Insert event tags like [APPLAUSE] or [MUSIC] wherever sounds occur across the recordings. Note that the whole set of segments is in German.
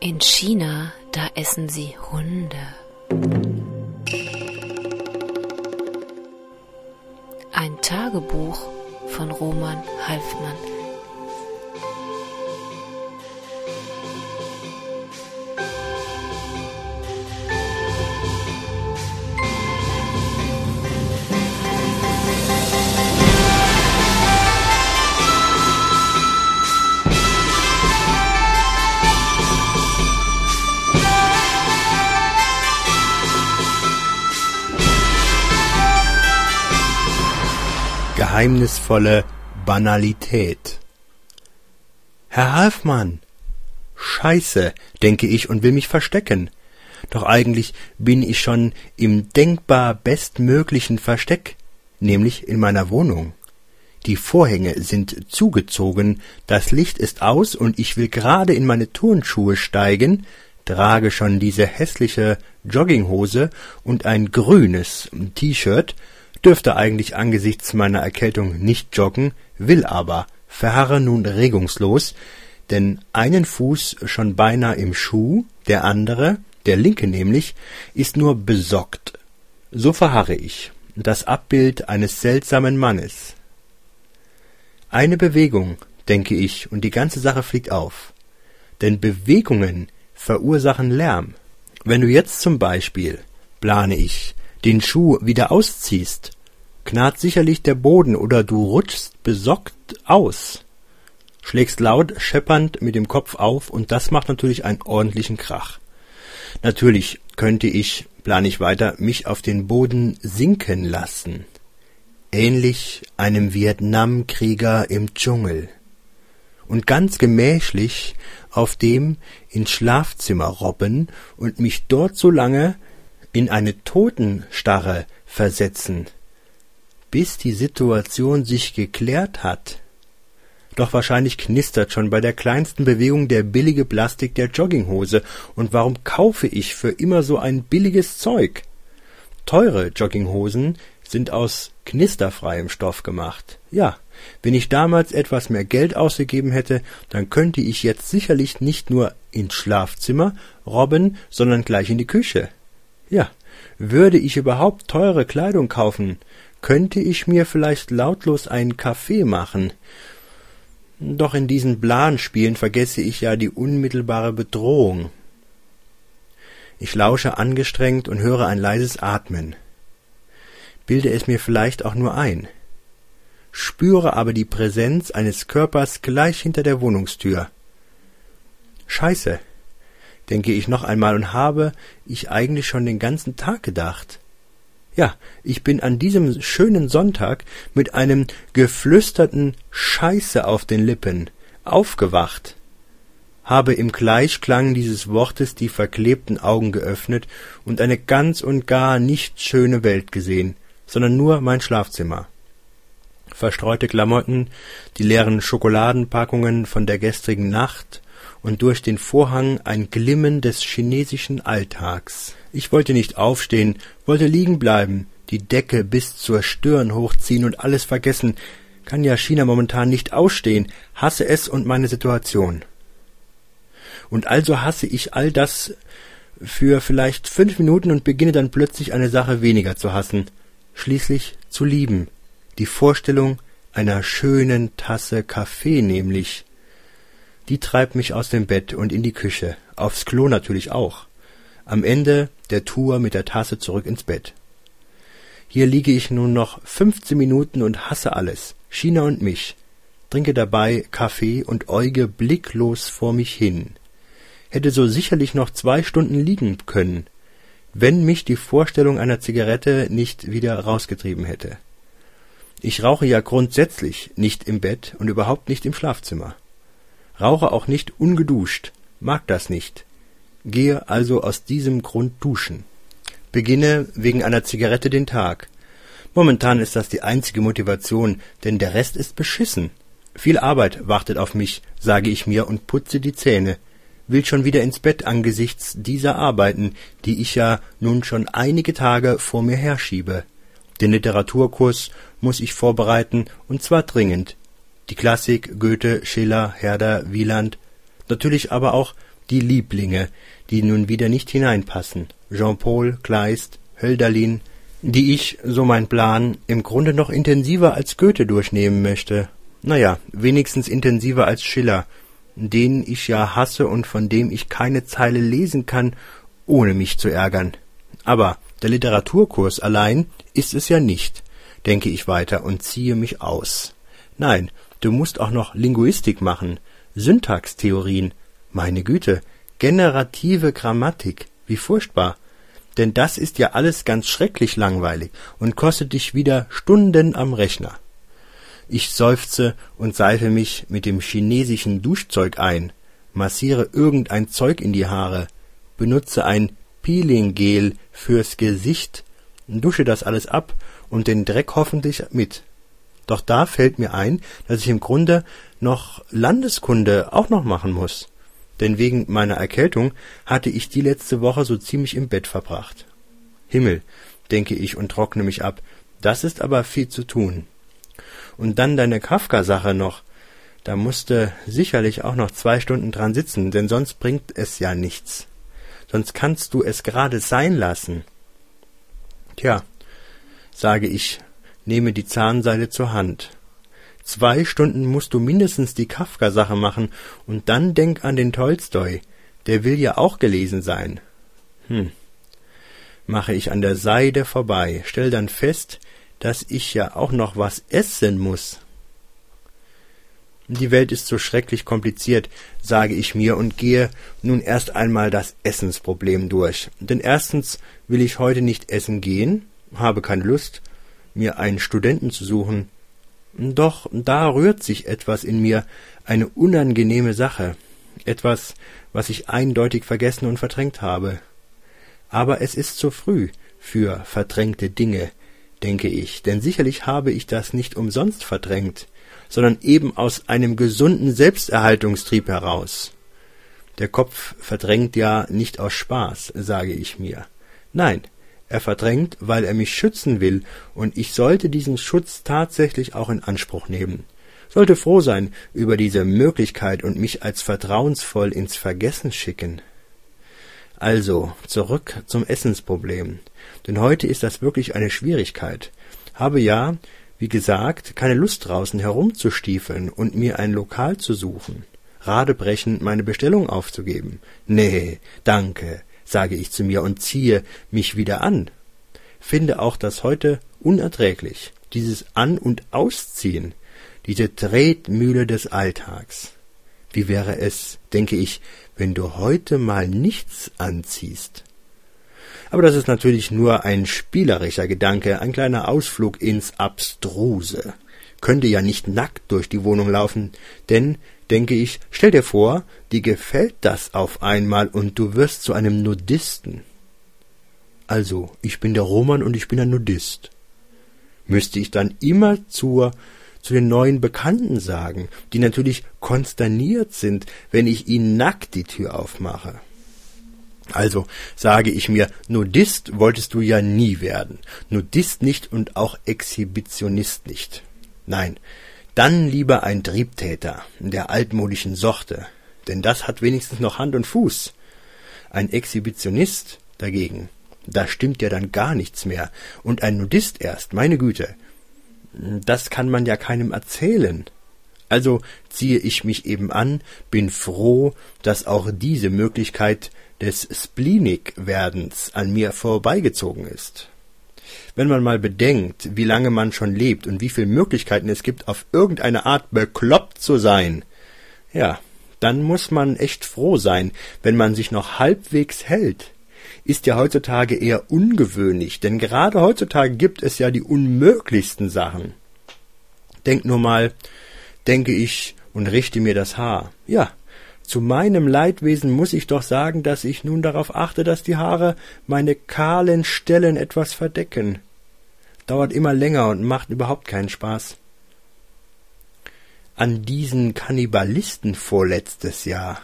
In China, da essen sie Hunde. Ein Tagebuch von Roman Halfmann. Geheimnisvolle Banalität. Herr Halfmann! Scheiße, denke ich und will mich verstecken. Doch eigentlich bin ich schon im denkbar bestmöglichen Versteck, nämlich in meiner Wohnung. Die Vorhänge sind zugezogen, das Licht ist aus und ich will gerade in meine Turnschuhe steigen, trage schon diese hässliche Jogginghose und ein grünes T-Shirt, dürfte eigentlich angesichts meiner Erkältung nicht joggen, will aber, verharre nun regungslos, denn einen Fuß schon beinah im Schuh, der andere, der linke nämlich, ist nur besockt. So verharre ich, das Abbild eines seltsamen Mannes. Eine Bewegung, denke ich, und die ganze Sache fliegt auf. Denn Bewegungen verursachen Lärm. Wenn du jetzt zum Beispiel, plane ich, den Schuh wieder ausziehst, knarrt sicherlich der Boden oder du rutschst besockt aus, schlägst laut scheppernd mit dem Kopf auf und das macht natürlich einen ordentlichen Krach. Natürlich könnte ich, plan ich weiter, mich auf den Boden sinken lassen, ähnlich einem Vietnamkrieger im Dschungel, und ganz gemächlich auf dem ins Schlafzimmer robben und mich dort so lange in eine Totenstarre versetzen, bis die Situation sich geklärt hat. Doch wahrscheinlich knistert schon bei der kleinsten Bewegung der billige Plastik der Jogginghose. Und warum kaufe ich für immer so ein billiges Zeug? Teure Jogginghosen sind aus knisterfreiem Stoff gemacht. Ja, wenn ich damals etwas mehr Geld ausgegeben hätte, dann könnte ich jetzt sicherlich nicht nur ins Schlafzimmer robben, sondern gleich in die Küche. Ja, würde ich überhaupt teure Kleidung kaufen, könnte ich mir vielleicht lautlos einen Kaffee machen. Doch in diesen Planspielen vergesse ich ja die unmittelbare Bedrohung. Ich lausche angestrengt und höre ein leises Atmen. Bilde es mir vielleicht auch nur ein. Spüre aber die Präsenz eines Körpers gleich hinter der Wohnungstür. Scheiße, denke ich noch einmal und habe ich eigentlich schon den ganzen Tag gedacht. Ja, ich bin an diesem schönen Sonntag mit einem geflüsterten Scheiße auf den Lippen aufgewacht, habe im Gleichklang dieses Wortes die verklebten Augen geöffnet und eine ganz und gar nicht schöne Welt gesehen, sondern nur mein Schlafzimmer. Verstreute Klamotten, die leeren Schokoladenpackungen von der gestrigen Nacht und durch den Vorhang ein Glimmen des chinesischen Alltags. Ich wollte nicht aufstehen, wollte liegen bleiben, die Decke bis zur Stirn hochziehen und alles vergessen. Kann ja China momentan nicht ausstehen, hasse es und meine Situation. Und also hasse ich all das für vielleicht fünf Minuten und beginne dann plötzlich eine Sache weniger zu hassen, schließlich zu lieben. Die Vorstellung einer schönen Tasse Kaffee nämlich. Die treibt mich aus dem Bett und in die Küche, aufs Klo natürlich auch am Ende der Tour mit der Tasse zurück ins Bett. Hier liege ich nun noch fünfzehn Minuten und hasse alles, China und mich, trinke dabei Kaffee und äuge blicklos vor mich hin. Hätte so sicherlich noch zwei Stunden liegen können, wenn mich die Vorstellung einer Zigarette nicht wieder rausgetrieben hätte. Ich rauche ja grundsätzlich nicht im Bett und überhaupt nicht im Schlafzimmer. Rauche auch nicht ungeduscht, mag das nicht, Gehe also aus diesem Grund duschen. Beginne wegen einer Zigarette den Tag. Momentan ist das die einzige Motivation, denn der Rest ist beschissen. Viel Arbeit wartet auf mich, sage ich mir und putze die Zähne. Will schon wieder ins Bett angesichts dieser Arbeiten, die ich ja nun schon einige Tage vor mir herschiebe. Den Literaturkurs muss ich vorbereiten, und zwar dringend. Die Klassik, Goethe, Schiller, Herder, Wieland, natürlich aber auch die Lieblinge, die nun wieder nicht hineinpassen. Jean-Paul, Kleist, Hölderlin, die ich, so mein Plan, im Grunde noch intensiver als Goethe durchnehmen möchte. Naja, wenigstens intensiver als Schiller, den ich ja hasse und von dem ich keine Zeile lesen kann, ohne mich zu ärgern. Aber der Literaturkurs allein ist es ja nicht, denke ich weiter und ziehe mich aus. Nein, du musst auch noch Linguistik machen, Syntaxtheorien, meine Güte, generative Grammatik, wie furchtbar. Denn das ist ja alles ganz schrecklich langweilig und kostet dich wieder Stunden am Rechner. Ich seufze und seife mich mit dem chinesischen Duschzeug ein, massiere irgendein Zeug in die Haare, benutze ein Peelinggel fürs Gesicht, dusche das alles ab und den Dreck hoffentlich mit. Doch da fällt mir ein, dass ich im Grunde noch Landeskunde auch noch machen muss. Denn wegen meiner Erkältung hatte ich die letzte Woche so ziemlich im Bett verbracht. Himmel, denke ich und trockne mich ab, das ist aber viel zu tun. Und dann deine Kafka-Sache noch. Da musste sicherlich auch noch zwei Stunden dran sitzen, denn sonst bringt es ja nichts. Sonst kannst du es gerade sein lassen. Tja, sage ich, nehme die Zahnseide zur Hand. Zwei Stunden musst du mindestens die Kafka-Sache machen und dann denk an den Tolstoi. Der will ja auch gelesen sein. Hm. Mache ich an der Seide vorbei, stell dann fest, dass ich ja auch noch was essen muss. Die Welt ist so schrecklich kompliziert, sage ich mir und gehe nun erst einmal das Essensproblem durch. Denn erstens will ich heute nicht essen gehen, habe keine Lust, mir einen Studenten zu suchen. Doch da rührt sich etwas in mir, eine unangenehme Sache, etwas, was ich eindeutig vergessen und verdrängt habe. Aber es ist zu früh für verdrängte Dinge, denke ich, denn sicherlich habe ich das nicht umsonst verdrängt, sondern eben aus einem gesunden Selbsterhaltungstrieb heraus. Der Kopf verdrängt ja nicht aus Spaß, sage ich mir. Nein, er verdrängt, weil er mich schützen will, und ich sollte diesen Schutz tatsächlich auch in Anspruch nehmen, sollte froh sein über diese Möglichkeit und mich als vertrauensvoll ins Vergessen schicken. Also, zurück zum Essensproblem. Denn heute ist das wirklich eine Schwierigkeit. Habe ja, wie gesagt, keine Lust draußen herumzustiefeln und mir ein Lokal zu suchen. Radebrechend meine Bestellung aufzugeben. Nee, danke, sage ich zu mir und ziehe mich wieder an. Finde auch das heute unerträglich. Dieses An- und Ausziehen. Diese Tretmühle des Alltags. Wie wäre es, denke ich, wenn du heute mal nichts anziehst? Aber das ist natürlich nur ein spielerischer Gedanke, ein kleiner Ausflug ins Abstruse. Könnte ja nicht nackt durch die Wohnung laufen, denn, denke ich, stell dir vor, dir gefällt das auf einmal und du wirst zu einem Nudisten. Also, ich bin der Roman und ich bin ein Nudist. Müsste ich dann immer zur zu den neuen Bekannten sagen, die natürlich konsterniert sind, wenn ich ihnen nackt die Tür aufmache. Also sage ich mir, Nudist wolltest du ja nie werden. Nudist nicht und auch Exhibitionist nicht. Nein, dann lieber ein Triebtäter der altmodischen Sorte, denn das hat wenigstens noch Hand und Fuß. Ein Exhibitionist dagegen, da stimmt ja dann gar nichts mehr. Und ein Nudist erst, meine Güte, das kann man ja keinem erzählen. Also ziehe ich mich eben an, bin froh, dass auch diese Möglichkeit des Spleenig-Werdens an mir vorbeigezogen ist. Wenn man mal bedenkt, wie lange man schon lebt und wie viele Möglichkeiten es gibt, auf irgendeine Art bekloppt zu sein, ja, dann muss man echt froh sein, wenn man sich noch halbwegs hält. Ist ja heutzutage eher ungewöhnlich, denn gerade heutzutage gibt es ja die unmöglichsten Sachen. Denk nur mal, denke ich und richte mir das Haar. Ja, zu meinem Leidwesen muss ich doch sagen, dass ich nun darauf achte, dass die Haare meine kahlen Stellen etwas verdecken. Dauert immer länger und macht überhaupt keinen Spaß. An diesen Kannibalisten vorletztes Jahr.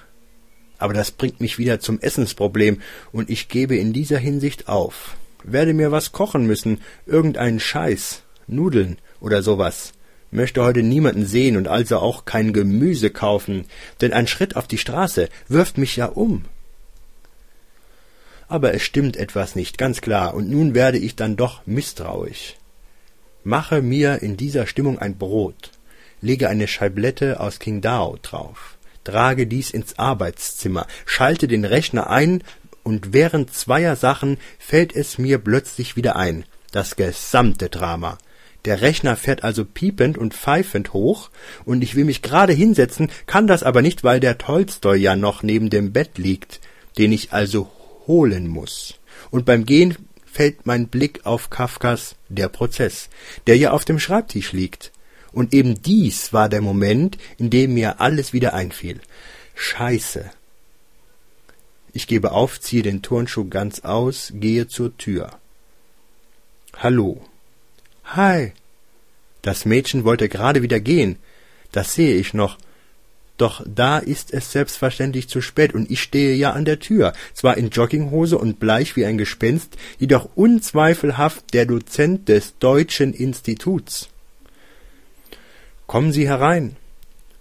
Aber das bringt mich wieder zum Essensproblem, und ich gebe in dieser Hinsicht auf. Werde mir was kochen müssen, irgendeinen Scheiß, Nudeln oder sowas. Möchte heute niemanden sehen und also auch kein Gemüse kaufen, denn ein Schritt auf die Straße wirft mich ja um. Aber es stimmt etwas nicht, ganz klar, und nun werde ich dann doch misstrauisch. Mache mir in dieser Stimmung ein Brot, lege eine Scheiblette aus Qingdao drauf, trage dies ins Arbeitszimmer, schalte den Rechner ein, und während zweier Sachen fällt es mir plötzlich wieder ein, das gesamte Drama, der Rechner fährt also piepend und pfeifend hoch, und ich will mich gerade hinsetzen, kann das aber nicht, weil der Tolstoi ja noch neben dem Bett liegt, den ich also holen muss. Und beim Gehen fällt mein Blick auf Kafkas Der Prozess, der ja auf dem Schreibtisch liegt. Und eben dies war der Moment, in dem mir alles wieder einfiel. Scheiße. Ich gebe auf, ziehe den Turnschuh ganz aus, gehe zur Tür. Hallo. Hi. Das Mädchen wollte gerade wieder gehen. Das sehe ich noch. Doch da ist es selbstverständlich zu spät und ich stehe ja an der Tür, zwar in Jogginghose und bleich wie ein Gespenst, jedoch unzweifelhaft der Dozent des Deutschen Instituts. Kommen Sie herein,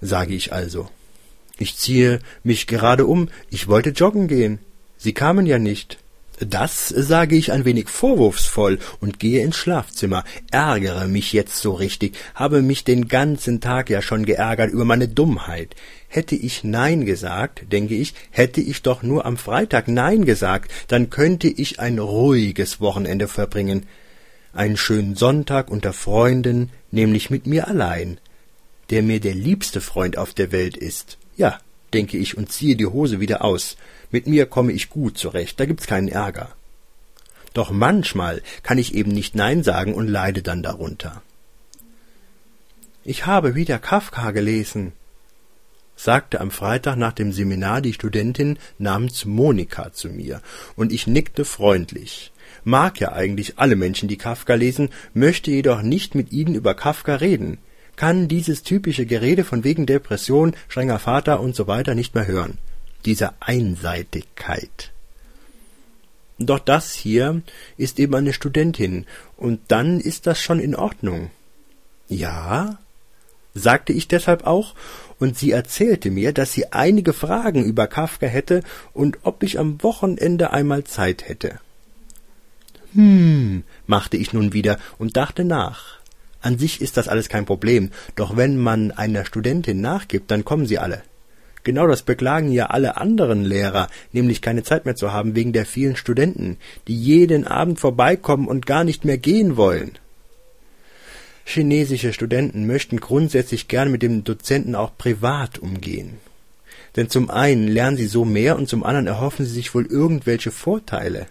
sage ich also. Ich ziehe mich gerade um, ich wollte joggen gehen. Sie kamen ja nicht. Das sage ich ein wenig vorwurfsvoll und gehe ins Schlafzimmer, ärgere mich jetzt so richtig, habe mich den ganzen Tag ja schon geärgert über meine Dummheit. Hätte ich Nein gesagt, denke ich, hätte ich doch nur am Freitag Nein gesagt, dann könnte ich ein ruhiges Wochenende verbringen. Einen schönen Sonntag unter Freunden, nämlich mit mir allein, der mir der liebste Freund auf der Welt ist. Ja, denke ich und ziehe die Hose wieder aus. Mit mir komme ich gut zurecht, da gibt's keinen Ärger. Doch manchmal kann ich eben nicht Nein sagen und leide dann darunter. Ich habe wieder Kafka gelesen, sagte am Freitag nach dem Seminar die Studentin namens Monika zu mir, und ich nickte freundlich. Mag ja eigentlich alle Menschen, die Kafka lesen, möchte jedoch nicht mit ihnen über Kafka reden, kann dieses typische Gerede von wegen Depression, strenger Vater und so weiter nicht mehr hören dieser Einseitigkeit. Doch das hier ist eben eine Studentin, und dann ist das schon in Ordnung. Ja, sagte ich deshalb auch, und sie erzählte mir, dass sie einige Fragen über Kafka hätte und ob ich am Wochenende einmal Zeit hätte. Hm, machte ich nun wieder und dachte nach. An sich ist das alles kein Problem, doch wenn man einer Studentin nachgibt, dann kommen sie alle. Genau das beklagen ja alle anderen Lehrer, nämlich keine Zeit mehr zu haben wegen der vielen Studenten, die jeden Abend vorbeikommen und gar nicht mehr gehen wollen. Chinesische Studenten möchten grundsätzlich gern mit dem Dozenten auch privat umgehen. Denn zum einen lernen sie so mehr und zum anderen erhoffen sie sich wohl irgendwelche Vorteile.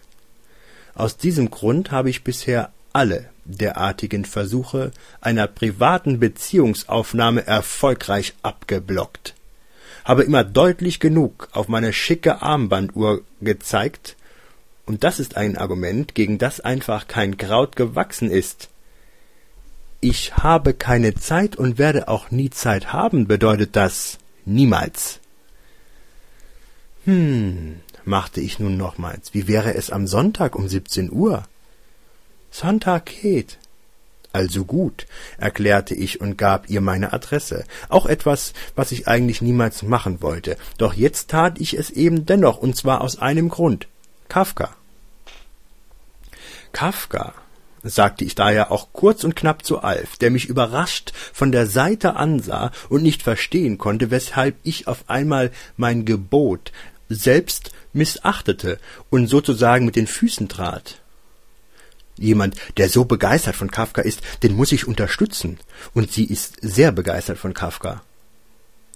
Aus diesem Grund habe ich bisher alle derartigen Versuche einer privaten Beziehungsaufnahme erfolgreich abgeblockt habe immer deutlich genug auf meine schicke Armbanduhr gezeigt, und das ist ein Argument, gegen das einfach kein Kraut gewachsen ist. Ich habe keine Zeit und werde auch nie Zeit haben, bedeutet das niemals. Hm, machte ich nun nochmals, wie wäre es am Sonntag um siebzehn Uhr? Sonntag geht, also gut, erklärte ich und gab ihr meine Adresse, auch etwas, was ich eigentlich niemals machen wollte, doch jetzt tat ich es eben dennoch, und zwar aus einem Grund Kafka. Kafka, sagte ich daher auch kurz und knapp zu Alf, der mich überrascht von der Seite ansah und nicht verstehen konnte, weshalb ich auf einmal mein Gebot selbst missachtete und sozusagen mit den Füßen trat. Jemand, der so begeistert von Kafka ist, den muss ich unterstützen. Und sie ist sehr begeistert von Kafka.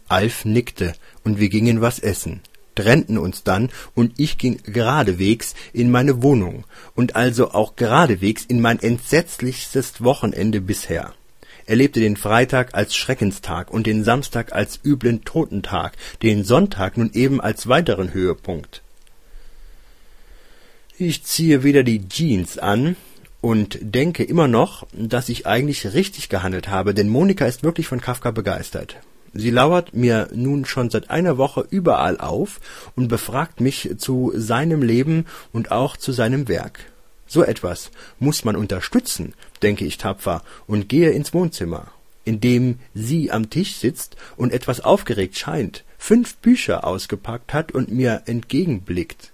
Alf nickte und wir gingen was essen, trennten uns dann und ich ging geradewegs in meine Wohnung und also auch geradewegs in mein entsetzlichstes Wochenende bisher. Erlebte den Freitag als Schreckenstag und den Samstag als üblen Totentag, den Sonntag nun eben als weiteren Höhepunkt. Ich ziehe wieder die Jeans an, und denke immer noch, dass ich eigentlich richtig gehandelt habe, denn Monika ist wirklich von Kafka begeistert. Sie lauert mir nun schon seit einer Woche überall auf und befragt mich zu seinem Leben und auch zu seinem Werk. So etwas muss man unterstützen, denke ich tapfer und gehe ins Wohnzimmer. in dem sie am Tisch sitzt und etwas aufgeregt scheint, fünf Bücher ausgepackt hat und mir entgegenblickt.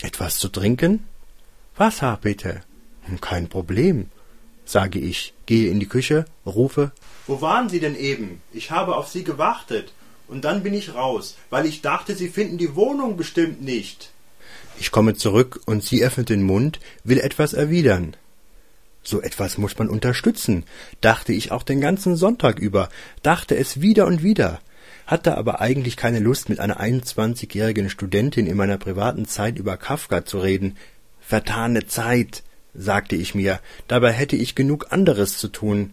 Etwas zu trinken? Wasser, bitte. Hm, kein Problem, sage ich, gehe in die Küche, rufe Wo waren Sie denn eben? Ich habe auf Sie gewartet. Und dann bin ich raus, weil ich dachte, Sie finden die Wohnung bestimmt nicht. Ich komme zurück und sie öffnet den Mund, will etwas erwidern. So etwas muss man unterstützen, dachte ich auch den ganzen Sonntag über, dachte es wieder und wieder, hatte aber eigentlich keine Lust, mit einer 21-jährigen Studentin in meiner privaten Zeit über Kafka zu reden. Vertane Zeit, sagte ich mir, dabei hätte ich genug anderes zu tun.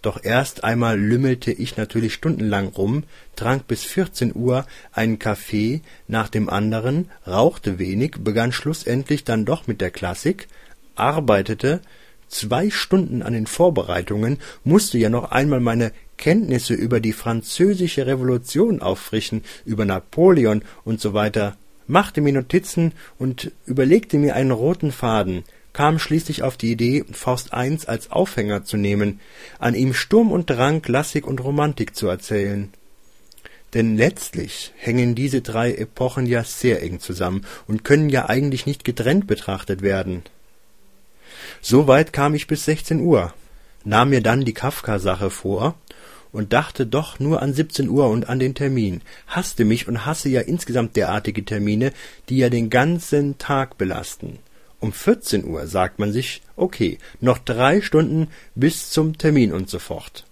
Doch erst einmal lümmelte ich natürlich stundenlang rum, trank bis vierzehn Uhr einen Kaffee nach dem anderen, rauchte wenig, begann schlussendlich dann doch mit der Klassik, arbeitete. Zwei Stunden an den Vorbereitungen, musste ja noch einmal meine Kenntnisse über die französische Revolution auffrischen, über Napoleon und so weiter, machte mir Notizen und überlegte mir einen roten Faden, kam schließlich auf die Idee, Faust I als Aufhänger zu nehmen, an ihm Sturm und Drang, Klassik und Romantik zu erzählen. Denn letztlich hängen diese drei Epochen ja sehr eng zusammen und können ja eigentlich nicht getrennt betrachtet werden. So weit kam ich bis 16 Uhr, nahm mir dann die Kafka-Sache vor und dachte doch nur an 17 Uhr und an den Termin, hasste mich und hasse ja insgesamt derartige Termine, die ja den ganzen Tag belasten. Um 14 Uhr sagt man sich, okay, noch drei Stunden bis zum Termin und so fort.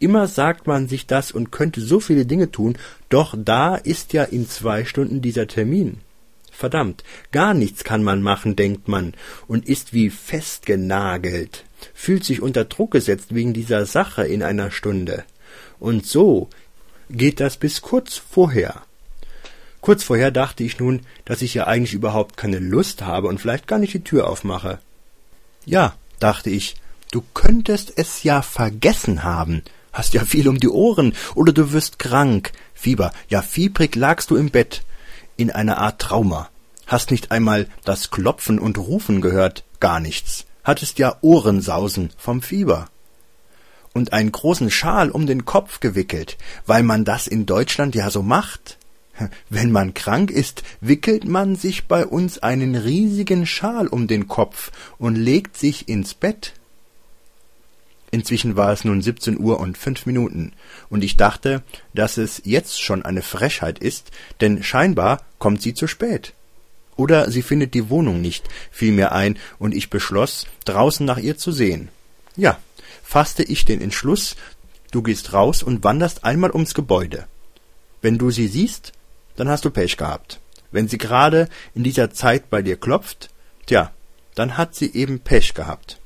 Immer sagt man sich das und könnte so viele Dinge tun, doch da ist ja in zwei Stunden dieser Termin. Verdammt, gar nichts kann man machen, denkt man, und ist wie festgenagelt, fühlt sich unter Druck gesetzt wegen dieser Sache in einer Stunde. Und so geht das bis kurz vorher. Kurz vorher dachte ich nun, dass ich ja eigentlich überhaupt keine Lust habe und vielleicht gar nicht die Tür aufmache. Ja, dachte ich, du könntest es ja vergessen haben. Hast ja viel um die Ohren oder du wirst krank. Fieber, ja fiebrig lagst du im Bett. In einer Art Trauma. Hast nicht einmal das Klopfen und Rufen gehört, gar nichts. Hattest ja Ohrensausen vom Fieber und einen großen Schal um den Kopf gewickelt, weil man das in Deutschland ja so macht. [LAUGHS] Wenn man krank ist, wickelt man sich bei uns einen riesigen Schal um den Kopf und legt sich ins Bett. Inzwischen war es nun siebzehn Uhr und fünf Minuten, und ich dachte, dass es jetzt schon eine Frechheit ist, denn scheinbar kommt sie zu spät. Oder sie findet die Wohnung nicht, fiel mir ein, und ich beschloss, draußen nach ihr zu sehen. Ja, fasste ich den Entschluss, du gehst raus und wanderst einmal ums Gebäude. Wenn du sie siehst, dann hast du Pech gehabt. Wenn sie gerade in dieser Zeit bei dir klopft, tja, dann hat sie eben Pech gehabt.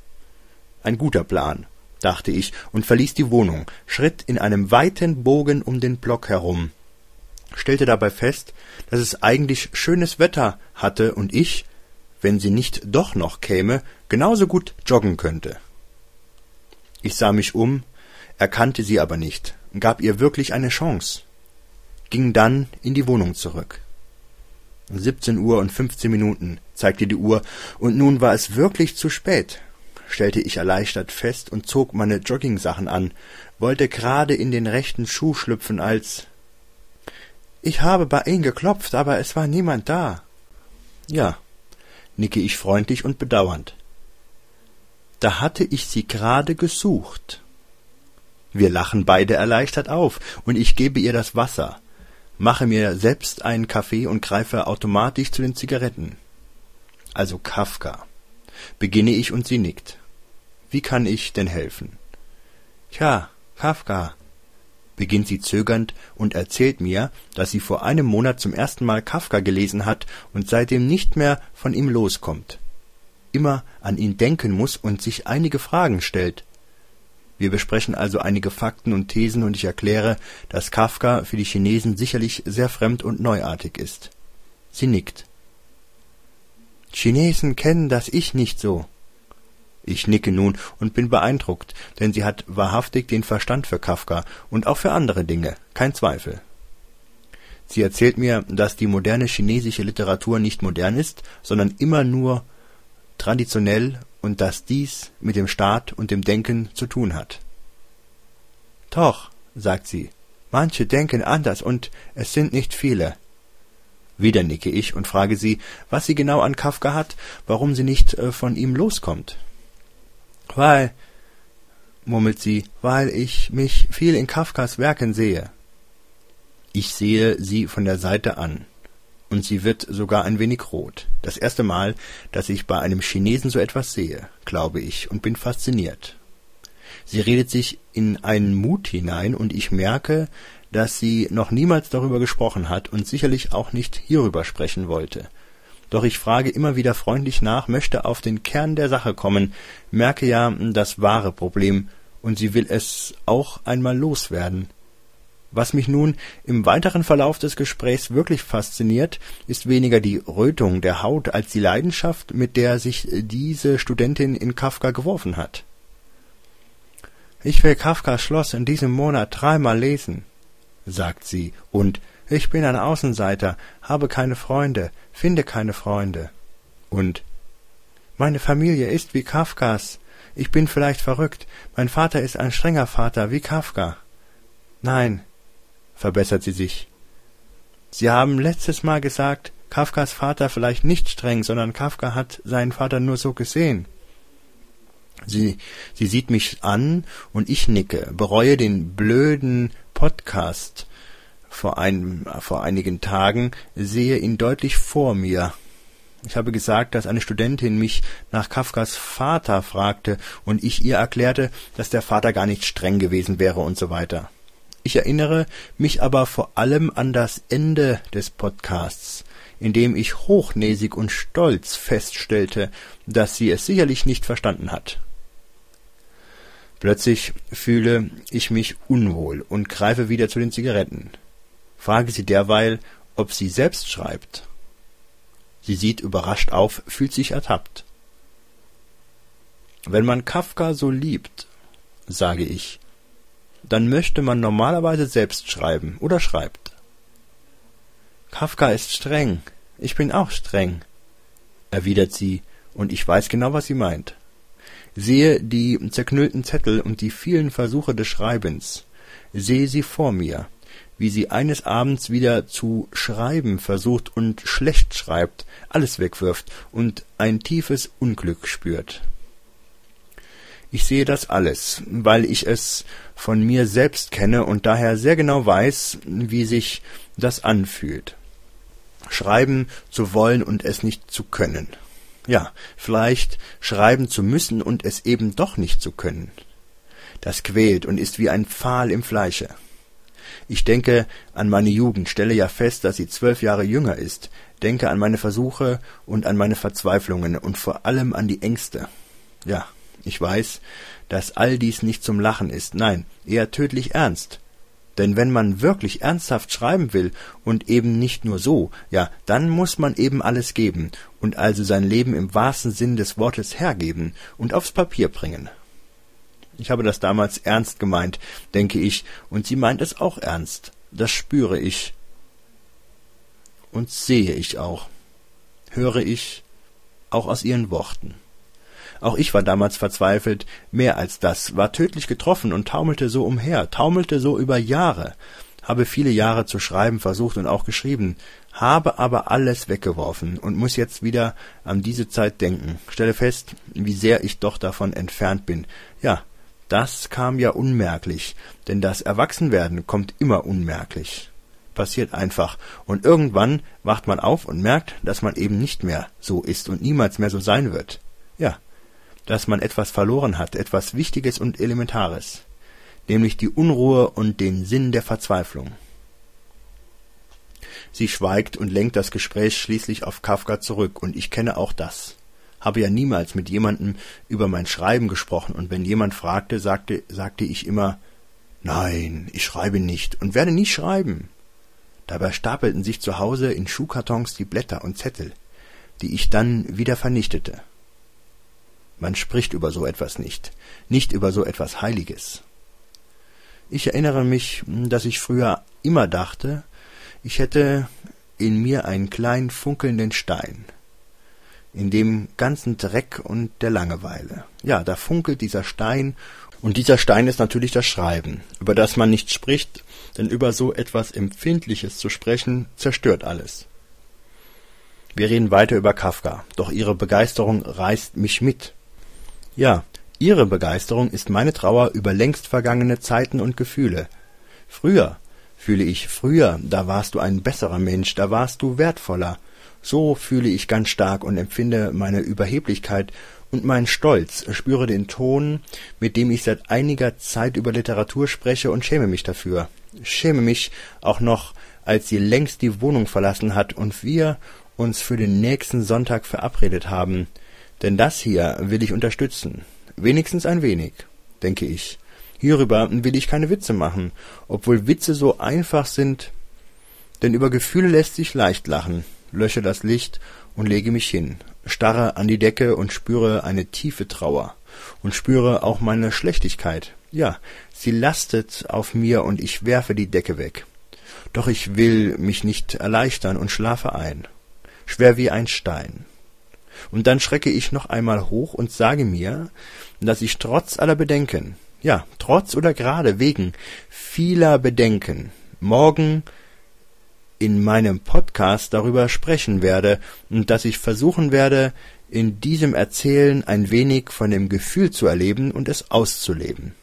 Ein guter Plan, dachte ich und verließ die Wohnung, schritt in einem weiten Bogen um den Block herum, stellte dabei fest, dass es eigentlich schönes Wetter hatte und ich, wenn sie nicht doch noch käme, genauso gut joggen könnte. Ich sah mich um, erkannte sie aber nicht, gab ihr wirklich eine Chance ging dann in die Wohnung zurück. 17 Uhr und 15 Minuten, zeigte die Uhr, und nun war es wirklich zu spät, stellte ich erleichtert fest und zog meine Joggingsachen an, wollte gerade in den rechten Schuh schlüpfen, als Ich habe bei Ihnen geklopft, aber es war niemand da. Ja, nicke ich freundlich und bedauernd. Da hatte ich Sie gerade gesucht. Wir lachen beide erleichtert auf, und ich gebe ihr das Wasser mache mir selbst einen Kaffee und greife automatisch zu den Zigaretten. Also Kafka. Beginne ich und sie nickt. Wie kann ich denn helfen? Tja, Kafka, beginnt sie zögernd und erzählt mir, dass sie vor einem Monat zum ersten Mal Kafka gelesen hat und seitdem nicht mehr von ihm loskommt. Immer an ihn denken muss und sich einige Fragen stellt, wir besprechen also einige Fakten und Thesen und ich erkläre, dass Kafka für die Chinesen sicherlich sehr fremd und neuartig ist. Sie nickt. Chinesen kennen das Ich nicht so. Ich nicke nun und bin beeindruckt, denn sie hat wahrhaftig den Verstand für Kafka und auch für andere Dinge, kein Zweifel. Sie erzählt mir, dass die moderne chinesische Literatur nicht modern ist, sondern immer nur traditionell und dass dies mit dem Staat und dem Denken zu tun hat. Doch, sagt sie, manche denken anders und es sind nicht viele. Wieder nicke ich und frage sie, was sie genau an Kafka hat, warum sie nicht äh, von ihm loskommt. Weil, murmelt sie, weil ich mich viel in Kafkas Werken sehe. Ich sehe sie von der Seite an. Und sie wird sogar ein wenig rot. Das erste Mal, dass ich bei einem Chinesen so etwas sehe, glaube ich, und bin fasziniert. Sie redet sich in einen Mut hinein, und ich merke, dass sie noch niemals darüber gesprochen hat und sicherlich auch nicht hierüber sprechen wollte. Doch ich frage immer wieder freundlich nach, möchte auf den Kern der Sache kommen, merke ja das wahre Problem, und sie will es auch einmal loswerden. Was mich nun im weiteren Verlauf des Gesprächs wirklich fasziniert, ist weniger die Rötung der Haut als die Leidenschaft, mit der sich diese Studentin in Kafka geworfen hat. Ich will Kafkas Schloss in diesem Monat dreimal lesen, sagt sie, und ich bin ein Außenseiter, habe keine Freunde, finde keine Freunde. Und meine Familie ist wie Kafkas. Ich bin vielleicht verrückt. Mein Vater ist ein strenger Vater, wie Kafka. Nein, verbessert sie sich. Sie haben letztes Mal gesagt, Kafkas Vater vielleicht nicht streng, sondern Kafka hat seinen Vater nur so gesehen. Sie, sie sieht mich an und ich nicke, bereue den blöden Podcast vor, ein, vor einigen Tagen, sehe ihn deutlich vor mir. Ich habe gesagt, dass eine Studentin mich nach Kafkas Vater fragte und ich ihr erklärte, dass der Vater gar nicht streng gewesen wäre und so weiter. Ich erinnere mich aber vor allem an das Ende des Podcasts, in dem ich hochnäsig und stolz feststellte, dass sie es sicherlich nicht verstanden hat. Plötzlich fühle ich mich unwohl und greife wieder zu den Zigaretten. Frage sie derweil, ob sie selbst schreibt. Sie sieht überrascht auf, fühlt sich ertappt. Wenn man Kafka so liebt, sage ich, dann möchte man normalerweise selbst schreiben oder schreibt. Kafka ist streng, ich bin auch streng, erwidert sie, und ich weiß genau, was sie meint sehe die zerknüllten Zettel und die vielen Versuche des Schreibens, sehe sie vor mir, wie sie eines Abends wieder zu schreiben versucht und schlecht schreibt, alles wegwirft und ein tiefes Unglück spürt. Ich sehe das alles, weil ich es von mir selbst kenne und daher sehr genau weiß, wie sich das anfühlt. Schreiben zu wollen und es nicht zu können ja, vielleicht schreiben zu müssen und es eben doch nicht zu können. Das quält und ist wie ein Pfahl im Fleische. Ich denke an meine Jugend, stelle ja fest, dass sie zwölf Jahre jünger ist, denke an meine Versuche und an meine Verzweiflungen und vor allem an die Ängste. Ja, ich weiß, dass all dies nicht zum Lachen ist, nein, eher tödlich ernst. Denn wenn man wirklich ernsthaft schreiben will und eben nicht nur so, ja, dann muss man eben alles geben und also sein Leben im wahrsten Sinn des Wortes hergeben und aufs Papier bringen. Ich habe das damals ernst gemeint, denke ich, und sie meint es auch ernst. Das spüre ich. Und sehe ich auch. Höre ich auch aus ihren Worten. Auch ich war damals verzweifelt, mehr als das, war tödlich getroffen und taumelte so umher, taumelte so über Jahre, habe viele Jahre zu schreiben versucht und auch geschrieben, habe aber alles weggeworfen und muss jetzt wieder an diese Zeit denken, stelle fest, wie sehr ich doch davon entfernt bin. Ja, das kam ja unmerklich, denn das Erwachsenwerden kommt immer unmerklich. Passiert einfach. Und irgendwann wacht man auf und merkt, dass man eben nicht mehr so ist und niemals mehr so sein wird. Ja, dass man etwas verloren hat, etwas Wichtiges und Elementares, nämlich die Unruhe und den Sinn der Verzweiflung. Sie schweigt und lenkt das Gespräch schließlich auf Kafka zurück, und ich kenne auch das. Habe ja niemals mit jemandem über mein Schreiben gesprochen, und wenn jemand fragte, sagte, sagte ich immer Nein, ich schreibe nicht und werde nie schreiben. Dabei stapelten sich zu Hause in Schuhkartons die Blätter und Zettel, die ich dann wieder vernichtete. Man spricht über so etwas nicht, nicht über so etwas Heiliges. Ich erinnere mich, dass ich früher immer dachte, ich hätte in mir einen kleinen funkelnden Stein. In dem ganzen Dreck und der Langeweile. Ja, da funkelt dieser Stein, und dieser Stein ist natürlich das Schreiben, über das man nicht spricht, denn über so etwas Empfindliches zu sprechen, zerstört alles. Wir reden weiter über Kafka, doch ihre Begeisterung reißt mich mit. Ja, ihre Begeisterung ist meine Trauer über längst vergangene Zeiten und Gefühle. Früher, fühle ich, früher, da warst du ein besserer Mensch, da warst du wertvoller. So fühle ich ganz stark und empfinde meine Überheblichkeit und meinen Stolz, spüre den Ton, mit dem ich seit einiger Zeit über Literatur spreche und schäme mich dafür. Schäme mich auch noch, als sie längst die Wohnung verlassen hat und wir uns für den nächsten Sonntag verabredet haben. Denn das hier will ich unterstützen. Wenigstens ein wenig, denke ich. Hierüber will ich keine Witze machen, obwohl Witze so einfach sind, denn über Gefühle lässt sich leicht lachen. Lösche das Licht und lege mich hin, starre an die Decke und spüre eine tiefe Trauer und spüre auch meine Schlechtigkeit. Ja, sie lastet auf mir und ich werfe die Decke weg. Doch ich will mich nicht erleichtern und schlafe ein, schwer wie ein Stein. Und dann schrecke ich noch einmal hoch und sage mir, dass ich trotz aller Bedenken, ja, trotz oder gerade wegen vieler Bedenken, morgen in meinem Podcast darüber sprechen werde und dass ich versuchen werde, in diesem Erzählen ein wenig von dem Gefühl zu erleben und es auszuleben.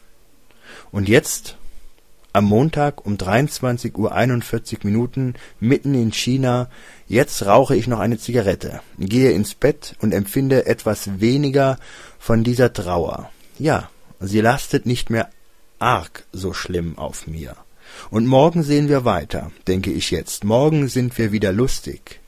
Und jetzt, am Montag um 23 Uhr 41 Minuten, mitten in China, jetzt rauche ich noch eine Zigarette, gehe ins Bett und empfinde etwas weniger von dieser Trauer. Ja, sie lastet nicht mehr arg so schlimm auf mir. Und morgen sehen wir weiter, denke ich jetzt. Morgen sind wir wieder lustig.